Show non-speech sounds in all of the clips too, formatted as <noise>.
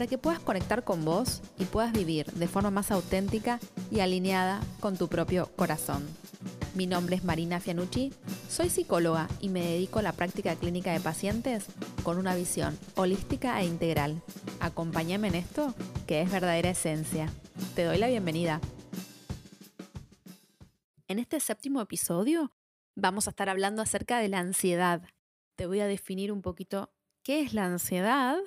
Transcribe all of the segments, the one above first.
para que puedas conectar con vos y puedas vivir de forma más auténtica y alineada con tu propio corazón. Mi nombre es Marina Fianucci, soy psicóloga y me dedico a la práctica clínica de pacientes con una visión holística e integral. Acompáñame en esto, que es verdadera esencia. Te doy la bienvenida. En este séptimo episodio vamos a estar hablando acerca de la ansiedad. Te voy a definir un poquito qué es la ansiedad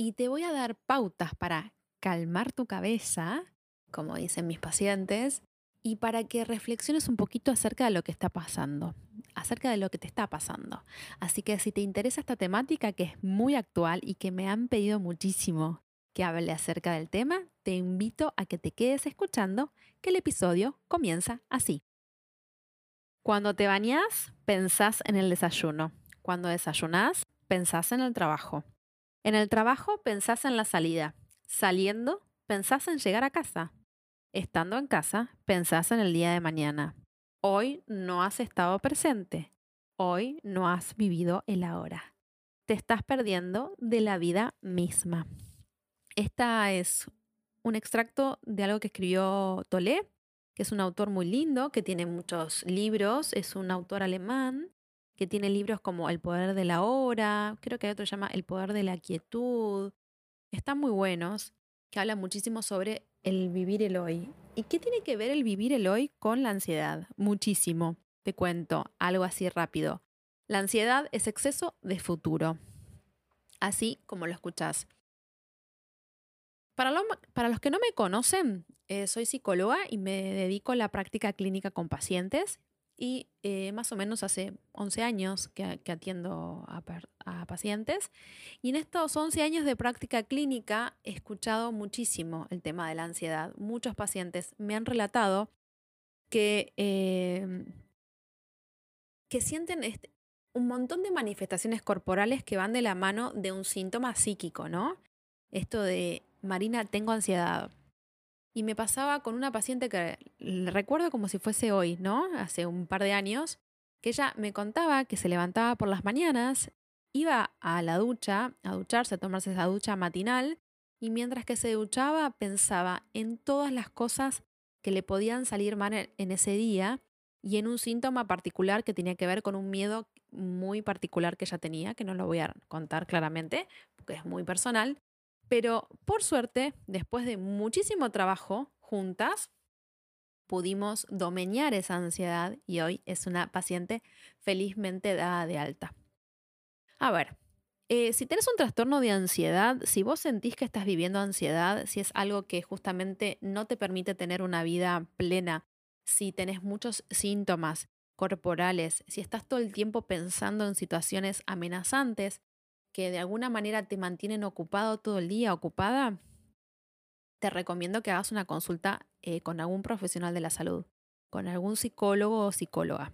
y te voy a dar pautas para calmar tu cabeza, como dicen mis pacientes, y para que reflexiones un poquito acerca de lo que está pasando, acerca de lo que te está pasando. Así que si te interesa esta temática que es muy actual y que me han pedido muchísimo que hable acerca del tema, te invito a que te quedes escuchando, que el episodio comienza así. Cuando te bañas, pensás en el desayuno. Cuando desayunás, pensás en el trabajo. En el trabajo, pensás en la salida. Saliendo, pensás en llegar a casa. Estando en casa, pensás en el día de mañana. Hoy no has estado presente. Hoy no has vivido el ahora. Te estás perdiendo de la vida misma. Esta es un extracto de algo que escribió Tolé que es un autor muy lindo, que tiene muchos libros, es un autor alemán, que tiene libros como El poder de la hora, creo que hay otro que se llama El poder de la quietud. Están muy buenos, que hablan muchísimo sobre el vivir el hoy. ¿Y qué tiene que ver el vivir el hoy con la ansiedad? Muchísimo. Te cuento algo así rápido. La ansiedad es exceso de futuro. Así como lo escuchás. Para, los que no me conocen, eh, soy psicóloga y me dedico a la práctica clínica con pacientes y eh, más o menos hace 11 años que, atiendo a, pacientes. Y en estos 11 años de práctica clínica he escuchado muchísimo el tema de la ansiedad. Muchos pacientes me han relatado que, em, que sienten este, un montón de manifestaciones corporales que van de la mano de un síntoma psíquico, ¿no? Esto de Marina, tengo ansiedad. Y me pasaba con una paciente que recuerdo como si fuese hoy, ¿no? Hace un par de años, que ella me contaba que se levantaba por las mañanas, iba a la ducha, a ducharse, a tomarse esa ducha matinal, y mientras que se duchaba pensaba en todas las cosas que le podían salir mal en ese día y en un síntoma particular que tenía que ver con un miedo muy particular que ella tenía, que no lo voy a contar claramente, porque es muy personal, pero por suerte, después de muchísimo trabajo juntas, pudimos domeñar esa ansiedad y hoy es una paciente felizmente dada de alta. A ver, eh, si tienes un trastorno de ansiedad, si vos sentís que estás viviendo ansiedad, si es algo que justamente no te permite tener una vida plena, si tenés muchos síntomas corporales, si estás todo el tiempo pensando en situaciones amenazantes, que de alguna manera te mantienen ocupado todo el día, ocupada, te recomiendo que hagas una consulta eh, con algún profesional de la salud, con algún psicólogo o psicóloga.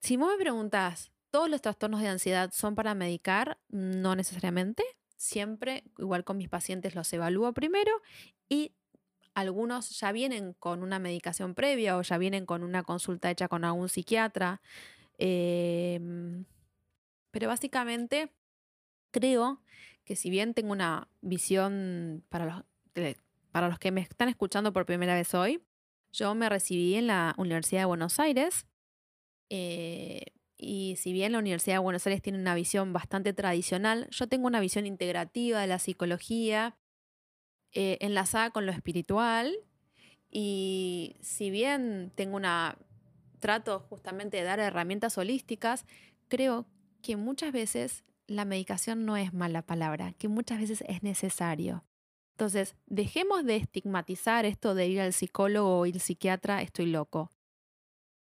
Si vos me preguntas, ¿todos los trastornos de ansiedad son para medicar? No necesariamente. Siempre, igual con mis pacientes, los evalúo primero y algunos ya vienen con una medicación previa o ya vienen con una consulta hecha con algún psiquiatra. Em, pero básicamente creo que si bien tengo una visión para los, para los que me están escuchando por primera vez hoy, yo me recibí en la Universidad de Buenos Aires. Eh, y si bien la Universidad de Buenos Aires tiene una visión bastante tradicional, yo tengo una visión integrativa de la psicología eh, enlazada con lo espiritual. Y si bien tengo una trato justamente de dar herramientas holísticas, creo que muchas veces la medicación no es mala palabra, que muchas veces es necesario. Entonces, dejemos de estigmatizar esto de ir al psicólogo o ir al psiquiatra, estoy loco.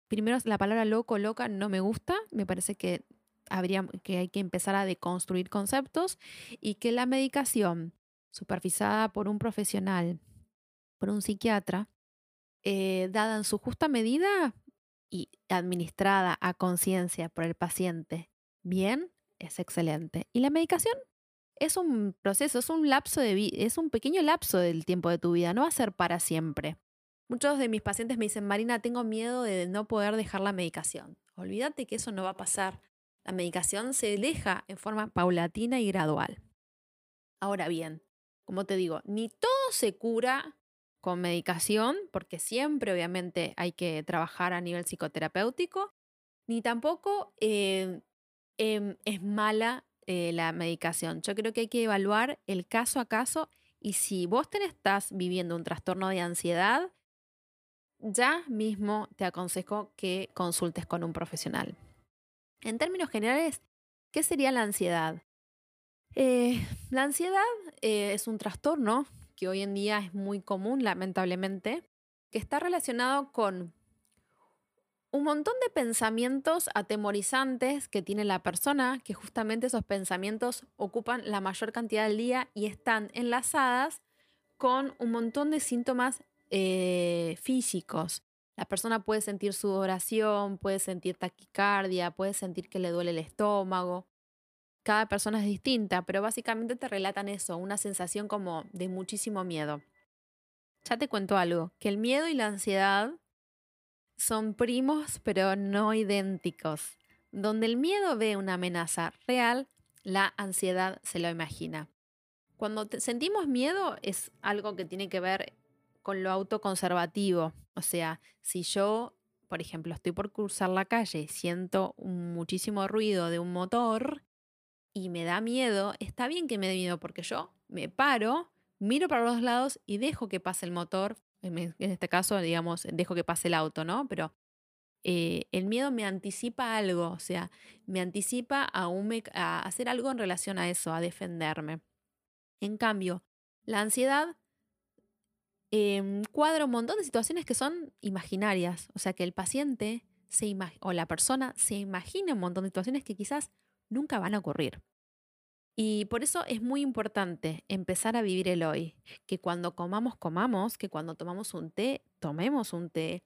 Primero, la palabra loco, loca, no me gusta. Me parece que, habría, que hay que empezar a deconstruir conceptos y que la medicación supervisada por un profesional, por un psiquiatra, eh, dada en su justa medida y administrada a conciencia por el paciente bien, es excelente. Y la medicación es un proceso, es un lapso de es un pequeño lapso del tiempo de tu vida, no va a ser para siempre. Muchos de mis pacientes me dicen, Marina, tengo miedo de no poder dejar la medicación. Olvídate que eso no va a pasar. La medicación se deja en forma paulatina y gradual. Ahora bien, como te digo, ni todo se cura con medicación, porque siempre obviamente hay que trabajar a nivel psicoterapéutico, ni tampoco eh, em, es mala eh, la medicación. Yo creo que hay que evaluar el caso a caso y si vos te estás viviendo un trastorno de ansiedad, ya mismo te aconsejo que consultes con un profesional. En términos generales, ¿qué sería la ansiedad? Eh, la ansiedad eh, es un trastorno que hoy en día es muy común, lamentablemente, que está relacionado con un montón de pensamientos atemorizantes que tiene la persona, que justamente esos pensamientos ocupan la mayor cantidad del día y están enlazadas con un montón de síntomas eh, físicos. La persona puede sentir sudoración, puede sentir taquicardia, puede sentir que le duele el estómago. Cada persona es distinta, pero básicamente te relatan eso, una sensación como de muchísimo miedo. Ya te cuento algo, que el miedo y la ansiedad son primos pero no idénticos. Donde el miedo ve una amenaza real, la ansiedad se lo imagina. Cuando sentimos miedo es algo que tiene que ver con lo autoconservativo. O sea, si yo, por ejemplo, estoy por cruzar la calle y siento muchísimo ruido de un motor y me da miedo, está bien que me dé miedo porque yo me paro, miro para los lados y dejo que pase el motor, en este caso, digamos, dejo que pase el auto, ¿no? Pero eh, el miedo me anticipa algo, o sea, me anticipa a, a hacer algo en relación a eso, a defenderme. En cambio, la ansiedad eh, cuadra un montón de situaciones que son imaginarias, o sea, que el paciente se o la persona se imagina un montón de situaciones que quizás nunca van a ocurrir. Y por eso es muy importante empezar a vivir el hoy, que cuando comamos, comamos, que cuando tomamos un té, tomemos un té.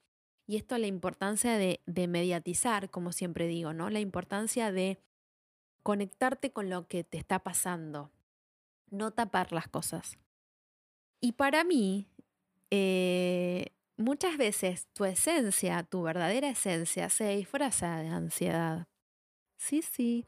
Y esto es la importancia de, de mediatizar, como siempre digo, ¿no? La importancia de conectarte con lo que te está pasando, no tapar las cosas. Y para mí, eh, muchas veces tu esencia, tu verdadera esencia, se disfraza de ansiedad. Sí, sí,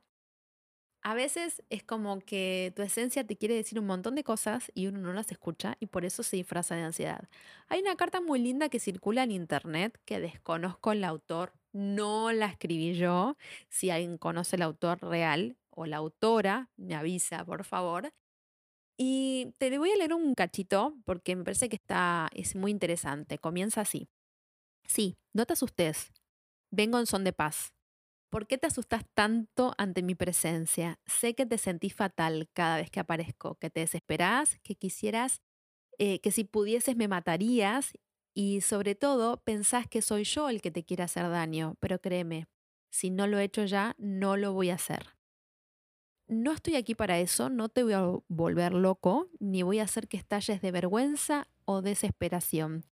a veces es como que tu esencia te quiere decir un montón de cosas y uno no las escucha y por eso se disfraza de ansiedad. Hay una carta muy linda que circula en internet que desconozco el autor, no la escribí yo. Si alguien conoce el autor real o la autora, me avisa, por favor. Y te voy a leer un cachito porque me parece que está, es muy interesante. Comienza así. Sí, no te asustes. Vengo en son de paz. ¿Por qué te asustas tanto ante mi presencia? Sé que te sentís fatal cada vez que aparezco, que te desesperás, que quisieras, eh, que si pudieses me matarías y sobre todo pensás que soy yo el que te quiere hacer daño, pero créeme, si no lo he hecho ya, no lo voy a hacer. No estoy aquí para eso, no te voy a volver loco, ni voy a hacer que estalles de vergüenza o desesperación.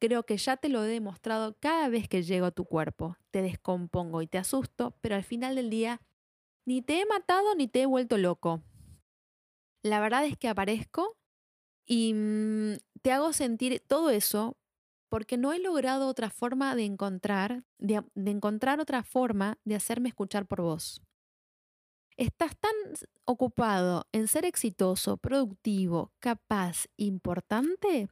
Creo que ya te lo he demostrado cada vez que llego a tu cuerpo. Te descompongo y te asusto, pero al final del día ni te he matado ni te he vuelto loco. La verdad es que aparezco y mm, te hago sentir todo eso porque no he logrado otra forma de encontrar, de, de encontrar otra forma de hacerme escuchar por vos. Estás tan ocupado en ser exitoso, productivo, capaz, importante,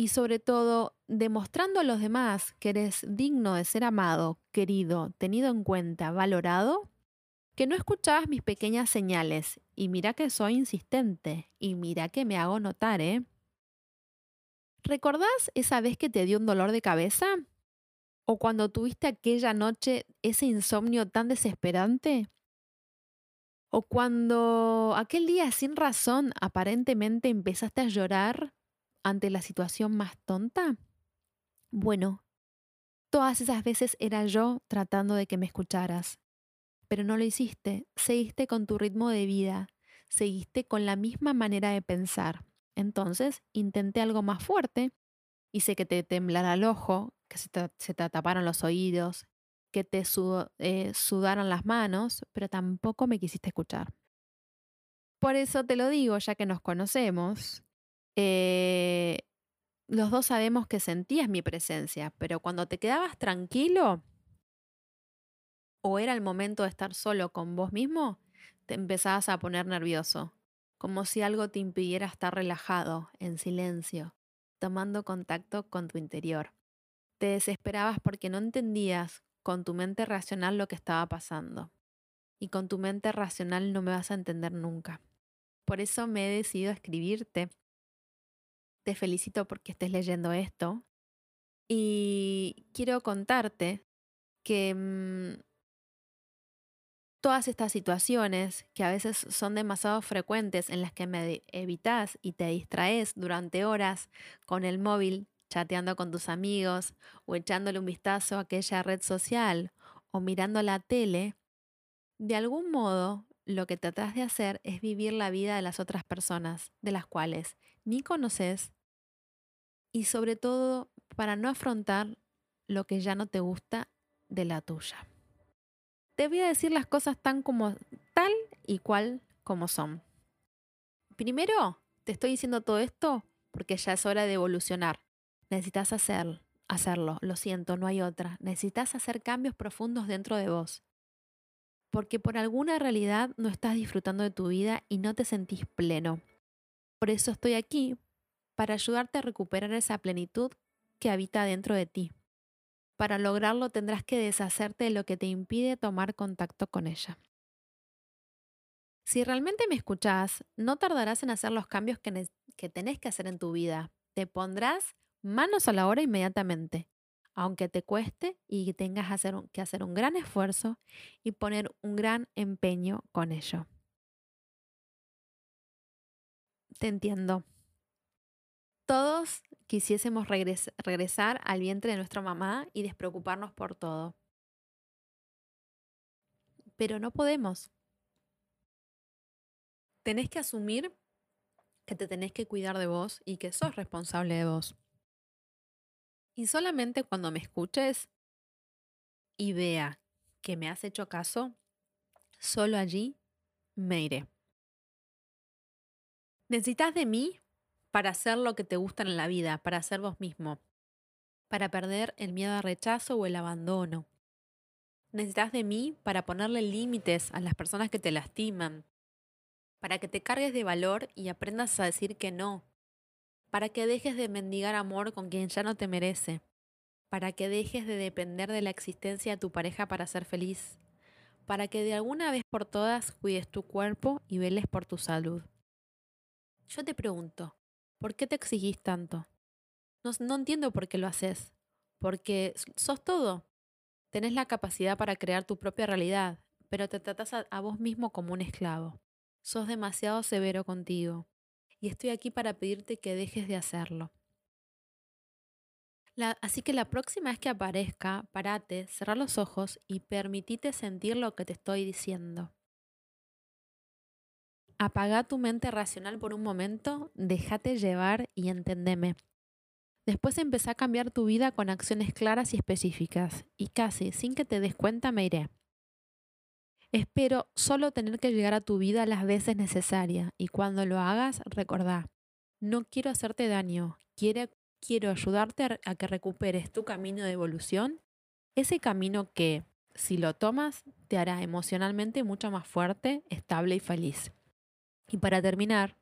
y sobre todo demostrando a los demás que eres digno de ser amado, querido, tenido en cuenta, valorado, que no escuchabas mis pequeñas señales y mira que soy insistente y mira que me hago notar, ¿eh? ¿Recordás esa vez que te dio un dolor de cabeza? ¿O cuando tuviste aquella noche ese insomnio tan desesperante? ¿O cuando aquel día sin razón aparentemente empezaste a llorar ante la situación más tonta? Bueno, todas esas veces era yo tratando de que me escucharas, pero no lo hiciste, seguiste con tu ritmo de vida, seguiste con la misma manera de pensar. Entonces intenté algo más fuerte Hice que te temblara el ojo, que se te, se te taparon los oídos, que te eh, sudaran las manos, pero tampoco me quisiste escuchar. Por eso te lo digo, ya que nos conocemos, eh, los dos sabemos que sentías mi presencia, pero cuando te quedabas tranquilo o era el momento de estar solo con vos mismo, te empezabas a poner nervioso, como si algo te impidiera estar relajado, en silencio, tomando contacto con tu interior. Te desesperabas porque no entendías con tu mente racional lo que estaba pasando. Y con tu mente racional no me vas a entender nunca. Por eso me he decidido a escribirte. Te felicito porque estés leyendo esto. Y quiero contarte que mm, todas estas situaciones que a veces son demasiado frecuentes en las que me evitas y te distraes durante horas con el móvil chateando con tus amigos o echándole un vistazo a aquella red social o mirando la tele, de algún modo lo que tratas de hacer es vivir la vida de las otras personas, de las cuales ni conoces, y sobre todo para no afrontar lo que ya no te gusta de la tuya. Te voy a decir las cosas tan como tal y cual como son. Primero, te estoy diciendo todo esto porque ya es hora de evolucionar. Necesitas hacer, hacerlo, lo siento, no hay otra. Necesitas hacer cambios profundos dentro de vos. Porque por alguna realidad no estás disfrutando de tu vida y no te sentís pleno. Por eso estoy aquí, para ayudarte a recuperar esa plenitud que habita dentro de ti. Para lograrlo tendrás que deshacerte de lo que te impide tomar contacto con ella. Si realmente me escuchás, no tardarás en hacer los cambios que, que tenés que hacer en tu vida. Te pondrás manos a la obra inmediatamente, aunque te cueste y tengas que hacer un gran esfuerzo y poner un gran empeño con ello. Te entiendo. Todos quisiésemos regresar al vientre de nuestra mamá y despreocuparnos por todo. Pero no podemos. Tenés que asumir que te tenés que cuidar de vos y que sos responsable de vos. Y solamente cuando me escuches y vea que me has hecho caso, solo allí me iré. Necesitas de mí para hacer lo que te gusta en la vida, para ser vos mismo, para perder el miedo al rechazo o el abandono. Necesitas de mí para ponerle límites a las personas que te lastiman, para que te cargues de valor y aprendas a decir que no, para que dejes de mendigar amor con quien ya no te merece, para que dejes de depender de la existencia de tu pareja para ser feliz, para que de alguna vez por todas cuides tu cuerpo y veles por tu salud. Yo te pregunto, ¿por qué te exigís tanto? No, no entiendo por qué lo haces, porque sos todo. Tenés la capacidad para crear tu propia realidad, pero te tratas a vos mismo como un esclavo. Sos demasiado severo contigo y estoy aquí para pedirte que dejes de hacerlo. así que la próxima vez que aparezca, parate, cerra los ojos y permitite sentir lo que te estoy diciendo. Apaga tu mente racional por un momento, déjate llevar y entendeme. Después empecé a cambiar tu vida con acciones claras y específicas, y casi sin que te des cuenta me iré. Espero solo tener que llegar a tu vida las veces necesarias y cuando lo hagas, recordá, no quiero hacerte daño, quiero, quiero ayudarte a que recuperes tu camino de evolución, ese camino que, si lo tomas, te hará emocionalmente mucho más fuerte, estable y feliz. Y para terminar,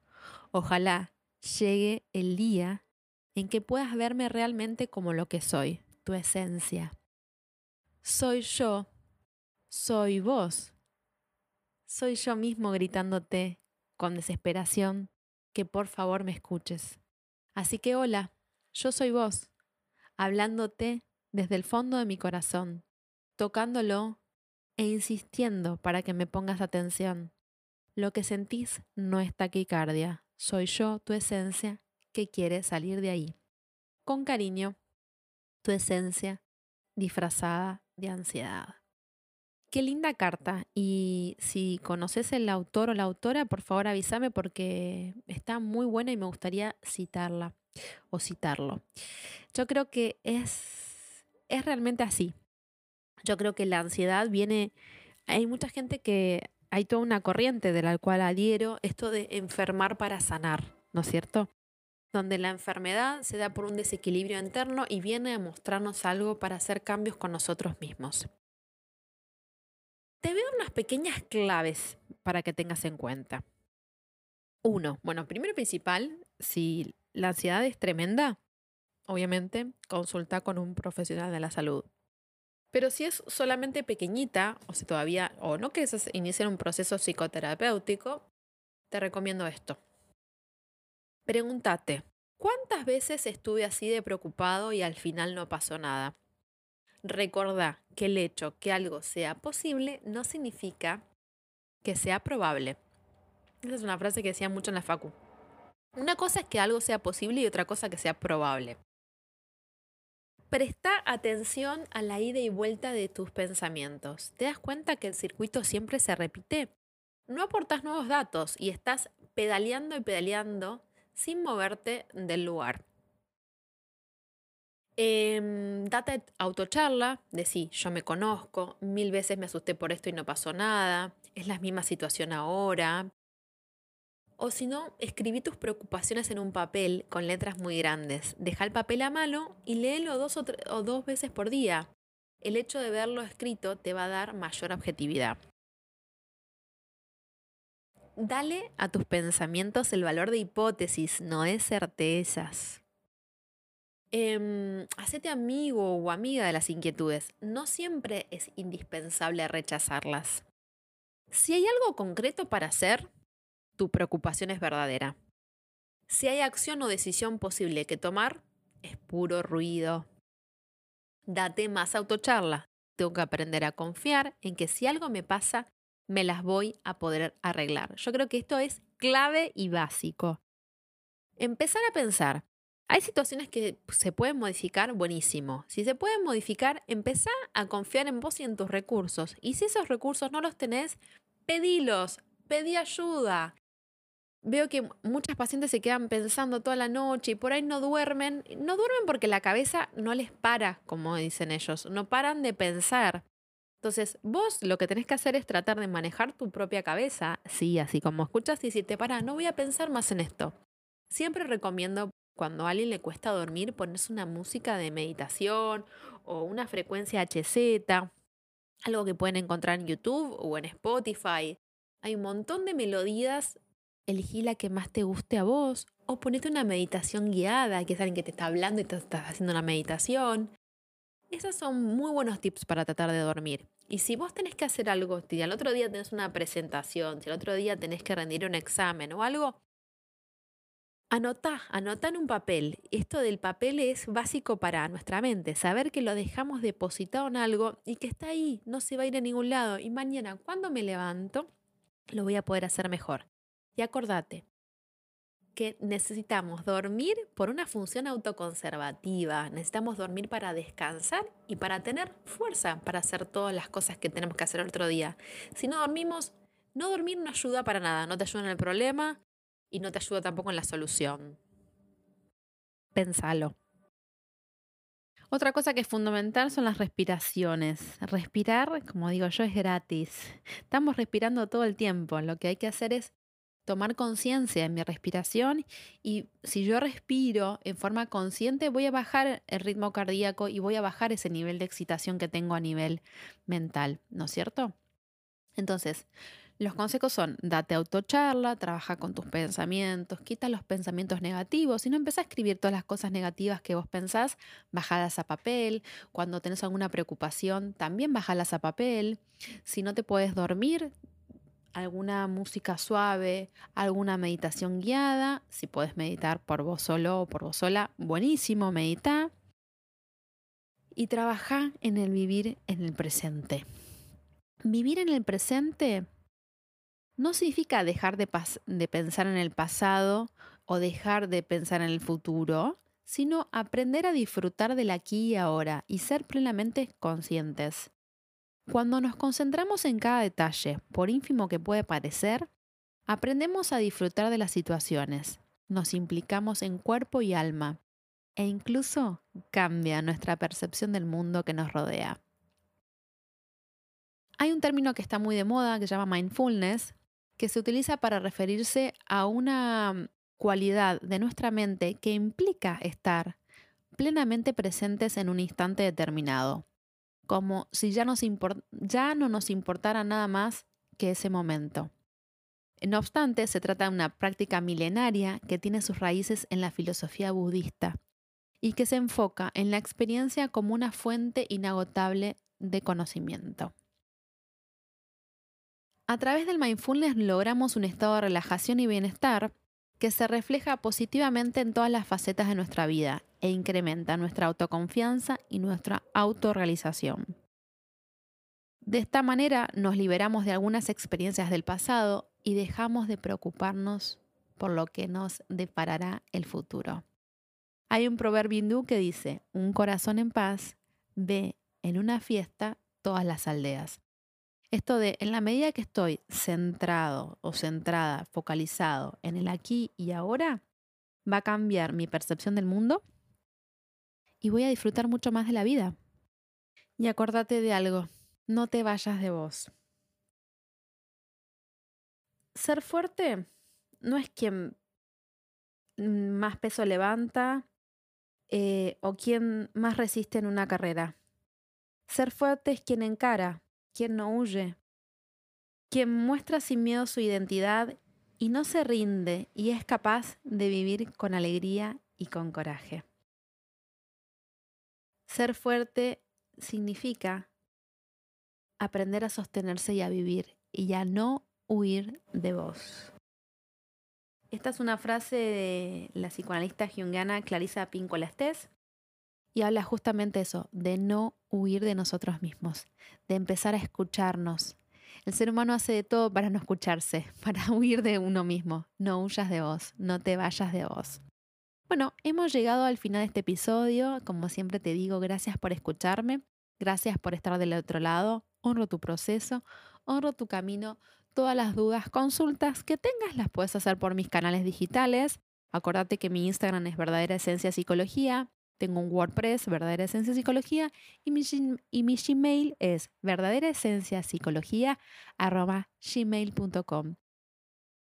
ojalá llegue el día en que puedas verme realmente como lo que soy, tu esencia. Soy yo, soy vos, soy yo mismo gritándote con desesperación que por favor me escuches. Así que hola, yo soy vos, hablándote desde el fondo de mi corazón, tocándolo e insistiendo para que me pongas atención. Lo que sentís no es taquicardia, soy yo, tu esencia, que quiere salir de ahí. Con cariño, tu esencia disfrazada de ansiedad. Qué linda carta. Y si conoces el autor o la autora, por favor avísame porque está muy buena y me gustaría citarla. o citarlo. Yo creo que es, es realmente así. Yo creo que la ansiedad viene, hay mucha gente que hay toda una corriente de la cual adhiero, esto de enfermar para sanar, ¿no es cierto? Donde la enfermedad se da por un desequilibrio interno y viene a mostrarnos algo para hacer cambios con nosotros mismos. Te veo unas pequeñas claves para que tengas en cuenta. Uno, bueno, primero principal, si la ansiedad es tremenda, obviamente consulta con un profesional de la salud. Pero si es solamente pequeñita, o si todavía, o no quieres iniciar un proceso psicoterapéutico, te recomiendo esto. Pregúntate, ¿cuántas veces estuve así de preocupado y al final no pasó nada? Recordá que el hecho que algo sea posible no significa que sea probable. Esa es una frase que decía mucho en la Facu. Una cosa es que algo sea posible y otra cosa que sea probable. Presta atención a la ida y vuelta de tus pensamientos. ¿Te das cuenta que el circuito siempre se repite? No aportas nuevos datos y estás pedaleando y pedaleando sin moverte del lugar. Eh, date autocharla, sí, yo me conozco, mil veces me asusté por esto y no pasó nada, es la misma situación ahora, o si no, escribí tus preocupaciones en un papel con letras muy grandes. Deja el papel a mano y léelo dos o, dos veces por día. El hecho de verlo escrito te va a dar mayor objetividad. Dale a tus pensamientos el valor de hipótesis, no de certezas. Eh, hacete amigo o amiga de las inquietudes. No siempre es indispensable rechazarlas. Si hay algo concreto para hacer, tu preocupación es verdadera. Si hay acción o decisión posible que tomar, es puro ruido. Date más autocharla. Tengo que aprender a confiar en que si algo me pasa, me las voy a poder arreglar. Yo creo que esto es clave y básico. Empezar a pensar. Hay situaciones que se pueden modificar, buenísimo. Si se pueden modificar, empezá a confiar en vos y en tus recursos. Y si esos recursos no los tenés, pedilos, pedí ayuda veo que muchas pacientes se quedan pensando toda la noche y por ahí no duermen. No duermen porque la cabeza no les para, como dicen ellos, no paran de pensar. Entonces, vos lo que tenés que hacer es tratar de manejar tu propia cabeza, sí, así como escuchas y si te para, no voy a pensar más en esto. Siempre recomiendo cuando a alguien le cuesta dormir ponerse una música de meditación o una frecuencia HZ, algo que pueden encontrar en YouTube o en Spotify. Hay un montón de melodías elegí la que más te guste a vos o ponete una meditación guiada, que es alguien que te está hablando y te estás haciendo una meditación. Esos son muy buenos tips para tratar de dormir. Y si vos tenés que hacer algo, si al otro día tenés una presentación, si al otro día tenés que rendir un examen o algo, anotá, anotá en un papel. Esto del papel es básico para nuestra mente, saber que lo dejamos depositado en algo y que está ahí, no se va a ir a ningún lado. Y mañana, cuando me levanto, lo voy a poder hacer mejor. Y acordate que necesitamos dormir por una función autoconservativa, necesitamos dormir para descansar y para tener fuerza para hacer todas las cosas que tenemos que hacer otro día. Si no dormimos, no dormir no ayuda para nada, no te ayuda en el problema y no te ayuda tampoco en la solución. Pensalo. Otra cosa que es fundamental son las respiraciones. Respirar, como digo yo, es gratis. Estamos respirando todo el tiempo. Lo que hay que hacer es tomar conciencia en mi respiración y si yo respiro en forma consciente voy a bajar el ritmo cardíaco y voy a bajar ese nivel de excitación que tengo a nivel mental, ¿no es cierto? Entonces, los consejos son, date autocharla, trabaja con tus pensamientos, quita los pensamientos negativos. Si no empezás a escribir todas las cosas negativas que vos pensás, bajadas a papel. Cuando tenés alguna preocupación, también bajalas a papel. Si no te puedes dormir, alguna música suave, alguna meditación guiada. Si puedes meditar por vos solo o por vos sola, buenísimo, medita. Y trabaja en el vivir en el presente. Vivir en el presente no significa dejar de, de pensar en el pasado o dejar de pensar en el futuro, sino aprender a disfrutar del aquí y ahora y ser plenamente conscientes. Cuando nos concentramos en cada detalle, por ínfimo que puede parecer, aprendemos a disfrutar de las situaciones. nos implicamos en cuerpo y alma e incluso cambia nuestra percepción del mundo que nos rodea. Hay un término que está muy de moda que se llama mindfulness, que se utiliza para referirse a una cualidad de nuestra mente que implica estar plenamente presentes en un instante determinado, como si ya, no nos importara nada más que ese momento. No obstante, se trata de una práctica milenaria que tiene sus raíces en la filosofía budista y que se enfoca en la experiencia como una fuente inagotable de conocimiento. A través del mindfulness logramos un estado de relajación y bienestar que se refleja positivamente en todas las facetas de nuestra vida e incrementa nuestra autoconfianza y nuestra autorrealización. De esta manera nos liberamos de algunas experiencias del pasado y dejamos de preocuparnos por lo que nos deparará el futuro. Hay un proverbio hindú que dice, un corazón en paz ve en una fiesta todas las aldeas. Esto de, en la medida que estoy centrado o centrada, focalizado en el aquí y ahora, va a cambiar mi percepción del mundo y voy a disfrutar mucho más de la vida. Y acordate de algo, no te vayas de vos. Ser fuerte no es quien más peso levanta eh, o quien más resiste en una carrera. Ser fuerte es quien encara, quien no huye, quien muestra sin miedo su identidad y no se rinde y es capaz de vivir con alegría y con coraje. Ser fuerte significa aprender a sostenerse y a vivir y a no huir de vos. Esta es una frase de la psicoanalista junguiana Clarisa Píncola Estés y habla justamente eso, de no huir de nosotros mismos, de empezar a escucharnos. El ser humano hace de todo para no escucharse, <laughs> para huir de uno mismo. No huyas de vos, no te vayas de vos. Bueno, hemos llegado al final de este episodio. Como siempre te digo, gracias por escucharme, gracias por estar del otro lado. Honro tu proceso, honro tu camino. Todas las dudas, consultas que tengas las puedes hacer por mis canales digitales. Acordate que mi Instagram es verdadera esencia psicología. Tengo un WordPress, verdadera esencia psicología, y mi, y mi Gmail es verdadera esencia psicología gmail.com.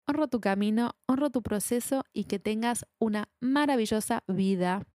Honro tu camino, honro tu proceso y que tengas una maravillosa vida.